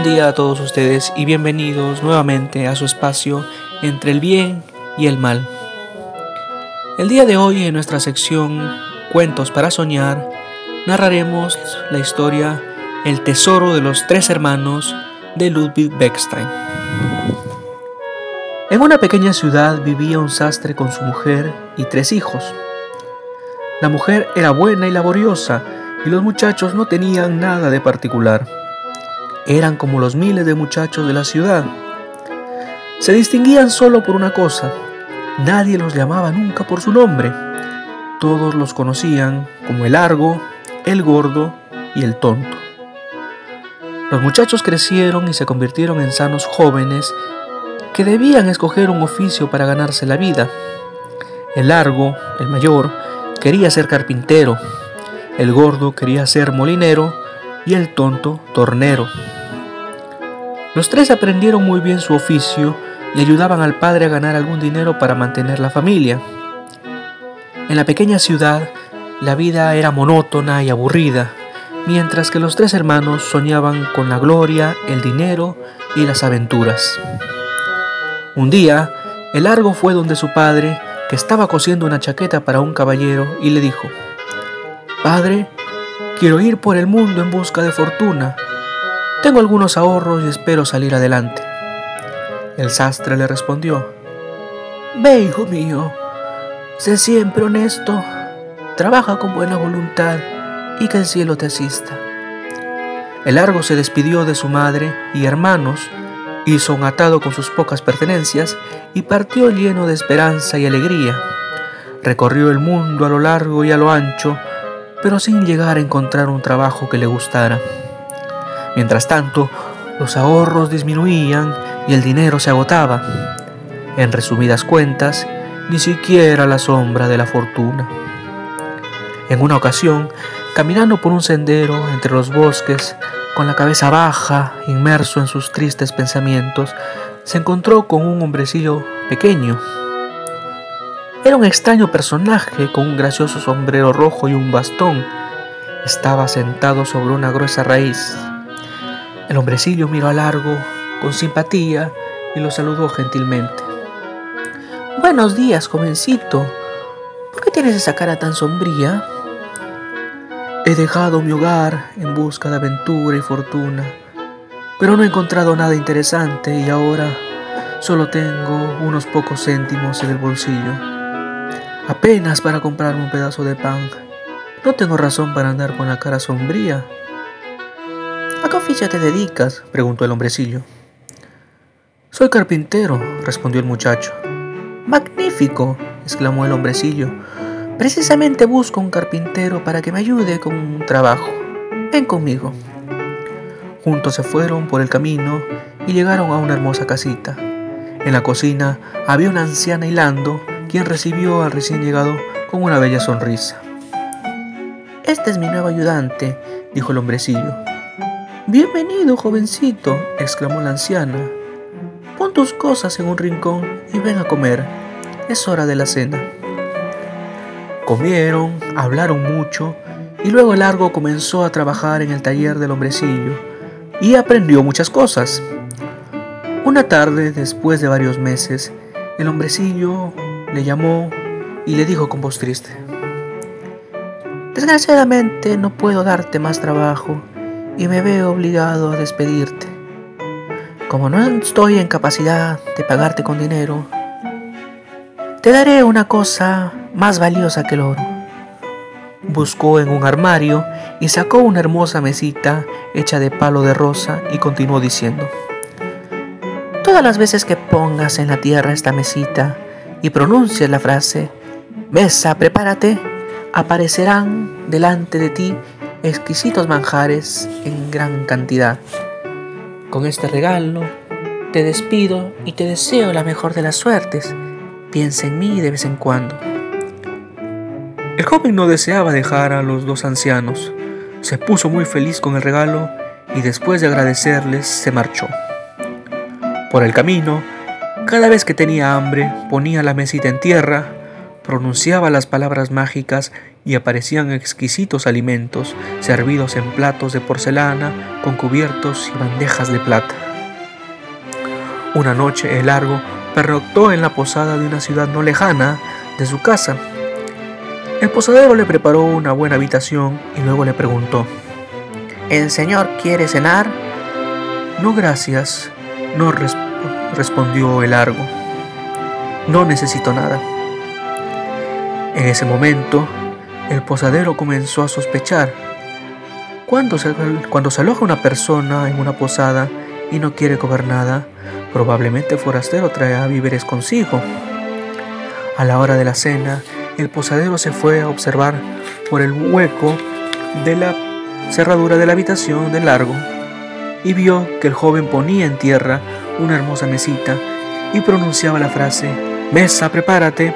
buen día a todos ustedes y bienvenidos nuevamente a su espacio entre el bien y el mal. El día de hoy en nuestra sección Cuentos para Soñar narraremos la historia El tesoro de los tres hermanos de Ludwig Beckstein. En una pequeña ciudad vivía un sastre con su mujer y tres hijos. La mujer era buena y laboriosa y los muchachos no tenían nada de particular. Eran como los miles de muchachos de la ciudad. Se distinguían solo por una cosa. Nadie los llamaba nunca por su nombre. Todos los conocían como el largo, el gordo y el tonto. Los muchachos crecieron y se convirtieron en sanos jóvenes que debían escoger un oficio para ganarse la vida. El largo, el mayor, quería ser carpintero, el gordo quería ser molinero y el tonto tornero. Los tres aprendieron muy bien su oficio y ayudaban al padre a ganar algún dinero para mantener la familia. En la pequeña ciudad, la vida era monótona y aburrida, mientras que los tres hermanos soñaban con la gloria, el dinero y las aventuras. Un día, el largo fue donde su padre, que estaba cosiendo una chaqueta para un caballero, y le dijo, Padre, quiero ir por el mundo en busca de fortuna. Tengo algunos ahorros y espero salir adelante. El sastre le respondió, Ve, hijo mío, sé siempre honesto, trabaja con buena voluntad y que el cielo te asista. El largo se despidió de su madre y hermanos, hizo un atado con sus pocas pertenencias y partió lleno de esperanza y alegría. Recorrió el mundo a lo largo y a lo ancho, pero sin llegar a encontrar un trabajo que le gustara. Mientras tanto, los ahorros disminuían y el dinero se agotaba. En resumidas cuentas, ni siquiera la sombra de la fortuna. En una ocasión, caminando por un sendero entre los bosques, con la cabeza baja, inmerso en sus tristes pensamientos, se encontró con un hombrecillo pequeño. Era un extraño personaje con un gracioso sombrero rojo y un bastón. Estaba sentado sobre una gruesa raíz. El hombrecillo miró a largo con simpatía y lo saludó gentilmente. Buenos días, jovencito. ¿Por qué tienes esa cara tan sombría? He dejado mi hogar en busca de aventura y fortuna, pero no he encontrado nada interesante y ahora solo tengo unos pocos céntimos en el bolsillo. Apenas para comprarme un pedazo de pan. No tengo razón para andar con la cara sombría. ¿A qué oficio te dedicas? preguntó el hombrecillo. Soy carpintero, respondió el muchacho. Magnífico, exclamó el hombrecillo. Precisamente busco un carpintero para que me ayude con un trabajo. Ven conmigo. Juntos se fueron por el camino y llegaron a una hermosa casita. En la cocina había una anciana hilando, quien recibió al recién llegado con una bella sonrisa. Este es mi nuevo ayudante, dijo el hombrecillo. Bienvenido, jovencito, exclamó la anciana. Pon tus cosas en un rincón y ven a comer. Es hora de la cena. Comieron, hablaron mucho y luego el largo comenzó a trabajar en el taller del hombrecillo y aprendió muchas cosas. Una tarde, después de varios meses, el hombrecillo le llamó y le dijo con voz triste, Desgraciadamente no puedo darte más trabajo y me veo obligado a despedirte. Como no estoy en capacidad de pagarte con dinero, te daré una cosa más valiosa que el oro. Buscó en un armario y sacó una hermosa mesita hecha de palo de rosa y continuó diciendo, Todas las veces que pongas en la tierra esta mesita y pronuncies la frase, Mesa, prepárate, aparecerán delante de ti exquisitos manjares en gran cantidad. Con este regalo te despido y te deseo la mejor de las suertes. Piensa en mí de vez en cuando. El joven no deseaba dejar a los dos ancianos. Se puso muy feliz con el regalo y después de agradecerles se marchó. Por el camino, cada vez que tenía hambre, ponía la mesita en tierra, pronunciaba las palabras mágicas y aparecían exquisitos alimentos servidos en platos de porcelana con cubiertos y bandejas de plata. Una noche el largo pernoctó en la posada de una ciudad no lejana de su casa. El posadero le preparó una buena habitación y luego le preguntó, ¿El señor quiere cenar? No, gracias, no respondió el largo. No necesito nada. En ese momento, el posadero comenzó a sospechar. Cuando se, aloja una persona en una posada y no quiere comer nada, probablemente el forastero traerá víveres consigo. A la hora de la cena, el posadero se fue a observar por el hueco de la cerradura de la habitación de largo y vio que el joven ponía en tierra una hermosa mesita y pronunciaba la frase, Mesa, prepárate,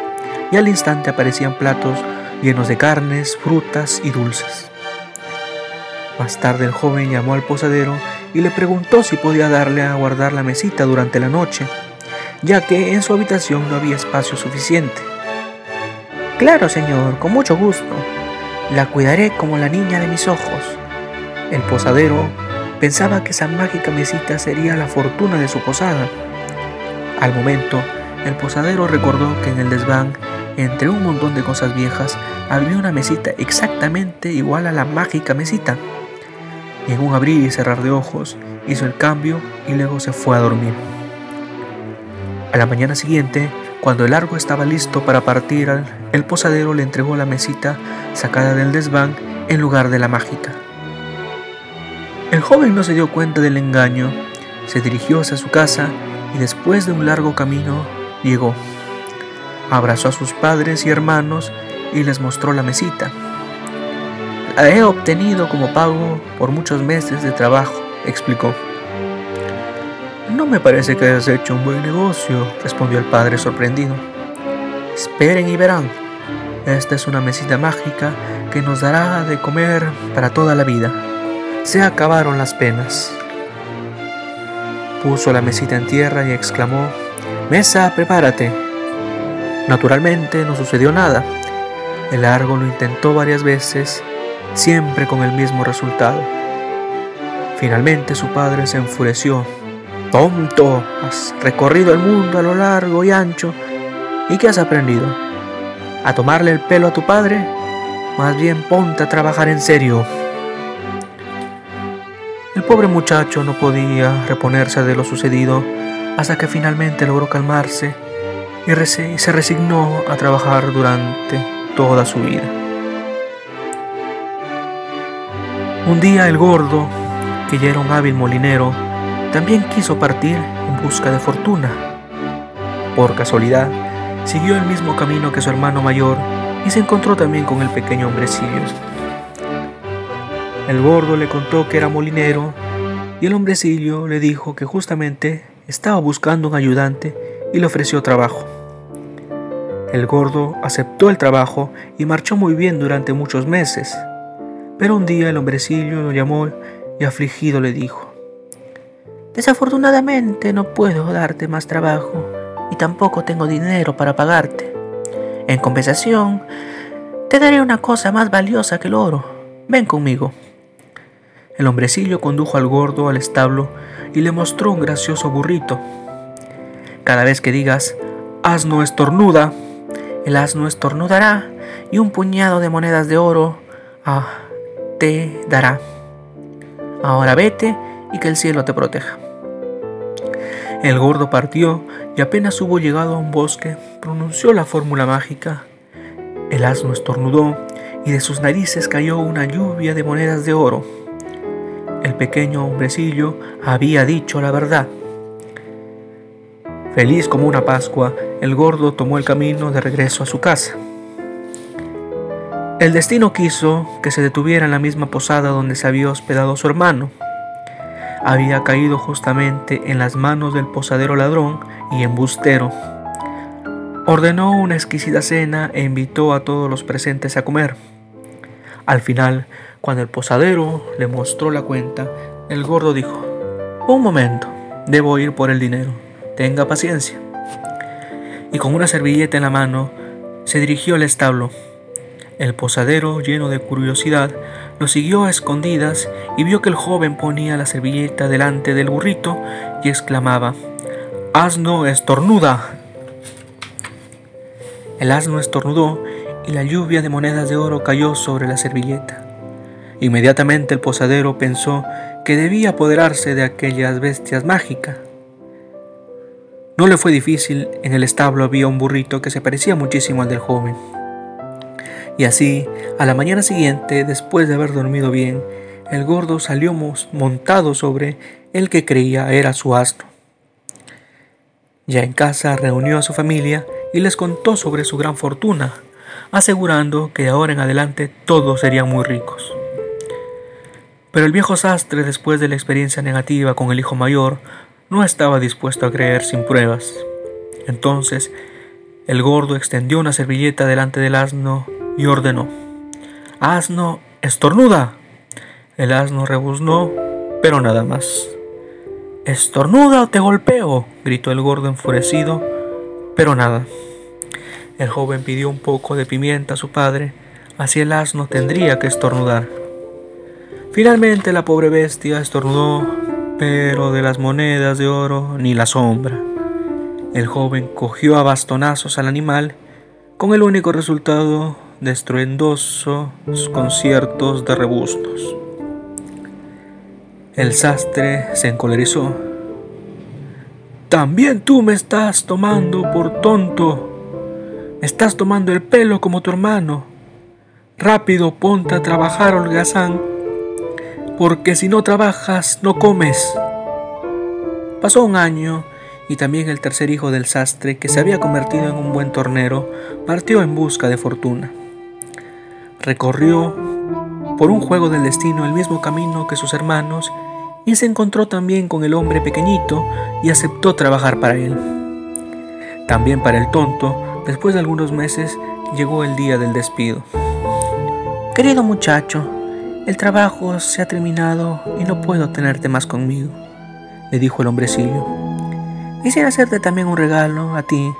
y al instante aparecían platos llenos de carnes, frutas y dulces. Más tarde el joven llamó al posadero y le preguntó si podía darle a guardar la mesita durante la noche, ya que en su habitación no había espacio suficiente. Claro, señor, con mucho gusto. La cuidaré como la niña de mis ojos. El posadero pensaba que esa mágica mesita sería la fortuna de su posada. Al momento, el posadero recordó que en el desván entre un montón de cosas viejas, había una mesita exactamente igual a la mágica mesita. En un abrir y cerrar de ojos, hizo el cambio y luego se fue a dormir. A la mañana siguiente, cuando el largo estaba listo para partir, el posadero le entregó la mesita sacada del desván en lugar de la mágica. El joven no se dio cuenta del engaño, se dirigió hacia su casa y después de un largo camino llegó abrazó a sus padres y hermanos y les mostró la mesita. La he obtenido como pago por muchos meses de trabajo, explicó. No me parece que hayas hecho un buen negocio, respondió el padre sorprendido. Esperen y verán. Esta es una mesita mágica que nos dará de comer para toda la vida. Se acabaron las penas. Puso la mesita en tierra y exclamó, Mesa, prepárate. Naturalmente no sucedió nada. El largo lo intentó varias veces, siempre con el mismo resultado. Finalmente su padre se enfureció. Tonto, has recorrido el mundo a lo largo y ancho. ¿Y qué has aprendido? ¿A tomarle el pelo a tu padre? Más bien ponte a trabajar en serio. El pobre muchacho no podía reponerse de lo sucedido hasta que finalmente logró calmarse y se resignó a trabajar durante toda su vida. Un día el gordo, que ya era un hábil molinero, también quiso partir en busca de fortuna. Por casualidad, siguió el mismo camino que su hermano mayor y se encontró también con el pequeño hombrecillo. El gordo le contó que era molinero y el hombrecillo le dijo que justamente estaba buscando un ayudante y le ofreció trabajo. El gordo aceptó el trabajo y marchó muy bien durante muchos meses. Pero un día el hombrecillo lo llamó y afligido le dijo, Desafortunadamente no puedo darte más trabajo y tampoco tengo dinero para pagarte. En compensación, te daré una cosa más valiosa que el oro. Ven conmigo. El hombrecillo condujo al gordo al establo y le mostró un gracioso burrito. Cada vez que digas, asno estornuda, el asno estornudará y un puñado de monedas de oro ah, te dará. Ahora vete y que el cielo te proteja. El gordo partió y apenas hubo llegado a un bosque, pronunció la fórmula mágica. El asno estornudó y de sus narices cayó una lluvia de monedas de oro. El pequeño hombrecillo había dicho la verdad. Feliz como una Pascua, el gordo tomó el camino de regreso a su casa. El destino quiso que se detuviera en la misma posada donde se había hospedado su hermano. Había caído justamente en las manos del posadero ladrón y embustero. Ordenó una exquisita cena e invitó a todos los presentes a comer. Al final, cuando el posadero le mostró la cuenta, el gordo dijo, Un momento, debo ir por el dinero tenga paciencia. Y con una servilleta en la mano, se dirigió al establo. El posadero, lleno de curiosidad, lo siguió a escondidas y vio que el joven ponía la servilleta delante del burrito y exclamaba, Asno estornuda. El asno estornudó y la lluvia de monedas de oro cayó sobre la servilleta. Inmediatamente el posadero pensó que debía apoderarse de aquellas bestias mágicas. No le fue difícil, en el establo había un burrito que se parecía muchísimo al del joven. Y así, a la mañana siguiente, después de haber dormido bien, el gordo salió montado sobre el que creía era su asno. Ya en casa reunió a su familia y les contó sobre su gran fortuna, asegurando que de ahora en adelante todos serían muy ricos. Pero el viejo sastre, después de la experiencia negativa con el hijo mayor, no estaba dispuesto a creer sin pruebas. Entonces, el gordo extendió una servilleta delante del asno y ordenó, Asno, estornuda. El asno rebuznó, pero nada más. Estornuda o te golpeo, gritó el gordo enfurecido, pero nada. El joven pidió un poco de pimienta a su padre, así el asno tendría que estornudar. Finalmente la pobre bestia estornudó, pero de las monedas de oro ni la sombra. El joven cogió a bastonazos al animal, con el único resultado de estruendosos conciertos de rebustos. El sastre se encolerizó. También tú me estás tomando por tonto. Me estás tomando el pelo como tu hermano. Rápido ponte a trabajar, holgazán, porque si no trabajas, no comes. Pasó un año y también el tercer hijo del sastre, que se había convertido en un buen tornero, partió en busca de fortuna recorrió por un juego del destino el mismo camino que sus hermanos y se encontró también con el hombre pequeñito y aceptó trabajar para él. También para el tonto, después de algunos meses, llegó el día del despido. Querido muchacho, el trabajo se ha terminado y no puedo tenerte más conmigo, le dijo el hombrecillo. Quisiera hacerte también un regalo a ti,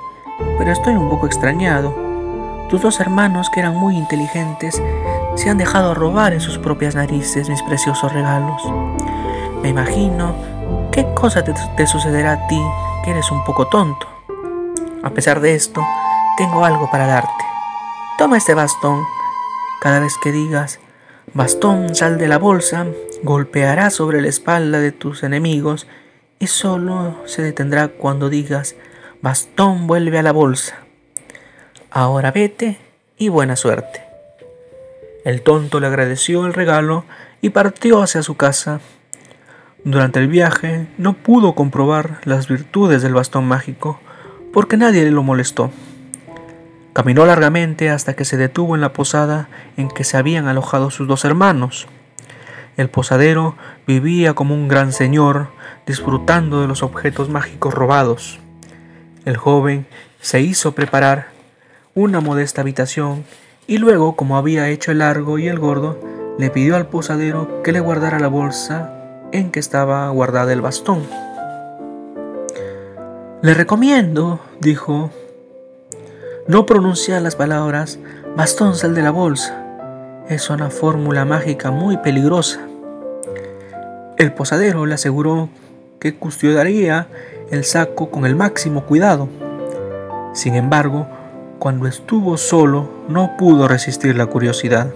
pero estoy un poco extrañado. Tus dos hermanos, que eran muy inteligentes, se han dejado robar en sus propias narices mis preciosos regalos. Me imagino qué cosa te, te, sucederá a ti, que eres un poco tonto. A pesar de esto, tengo algo para darte. Toma este bastón. Cada vez que digas, bastón, sal de la bolsa, golpeará sobre la espalda de tus enemigos y solo se detendrá cuando digas, bastón, vuelve a la bolsa. Ahora vete y buena suerte. El tonto le agradeció el regalo y partió hacia su casa. Durante el viaje no pudo comprobar las virtudes del bastón mágico porque nadie lo molestó. Caminó largamente hasta que se detuvo en la posada en que se habían alojado sus dos hermanos. El posadero vivía como un gran señor, disfrutando de los objetos mágicos robados. El joven se hizo preparar una modesta habitación y luego, como había hecho el largo y el gordo, le pidió al posadero que le guardara la bolsa en que estaba guardada el bastón. Le recomiendo, dijo, no pronunciar las palabras bastón sal de la bolsa. Es una fórmula mágica muy peligrosa. El posadero le aseguró que custodiaría el saco con el máximo cuidado. Sin embargo, cuando estuvo solo no pudo resistir la curiosidad.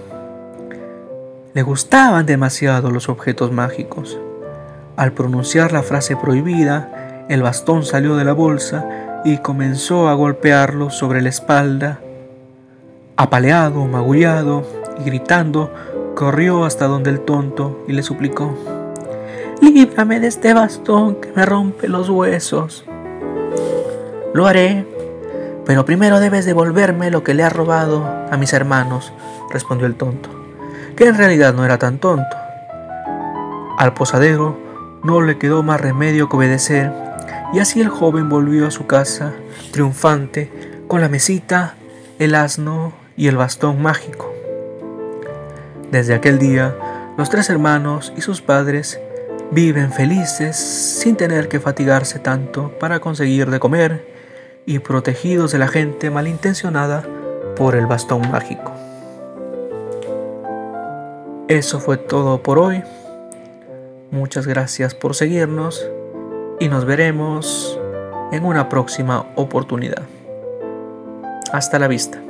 Le gustaban demasiado los objetos mágicos. Al pronunciar la frase prohibida, el bastón salió de la bolsa y comenzó a golpearlo sobre la espalda. Apaleado, magullado y gritando, corrió hasta donde el tonto y le suplicó, Líbrame de este bastón que me rompe los huesos. Lo haré, pero primero debes devolverme lo que le has robado a mis hermanos, respondió el tonto, que en realidad no era tan tonto. Al posadero no le quedó más remedio que obedecer, y así el joven volvió a su casa, triunfante, con la mesita, el asno y el bastón mágico. Desde aquel día, los tres hermanos y sus padres viven felices sin tener que fatigarse tanto para conseguir de comer y protegidos de la gente malintencionada por el bastón mágico. Eso fue todo por hoy. Muchas gracias por seguirnos y nos veremos en una próxima oportunidad. Hasta la vista.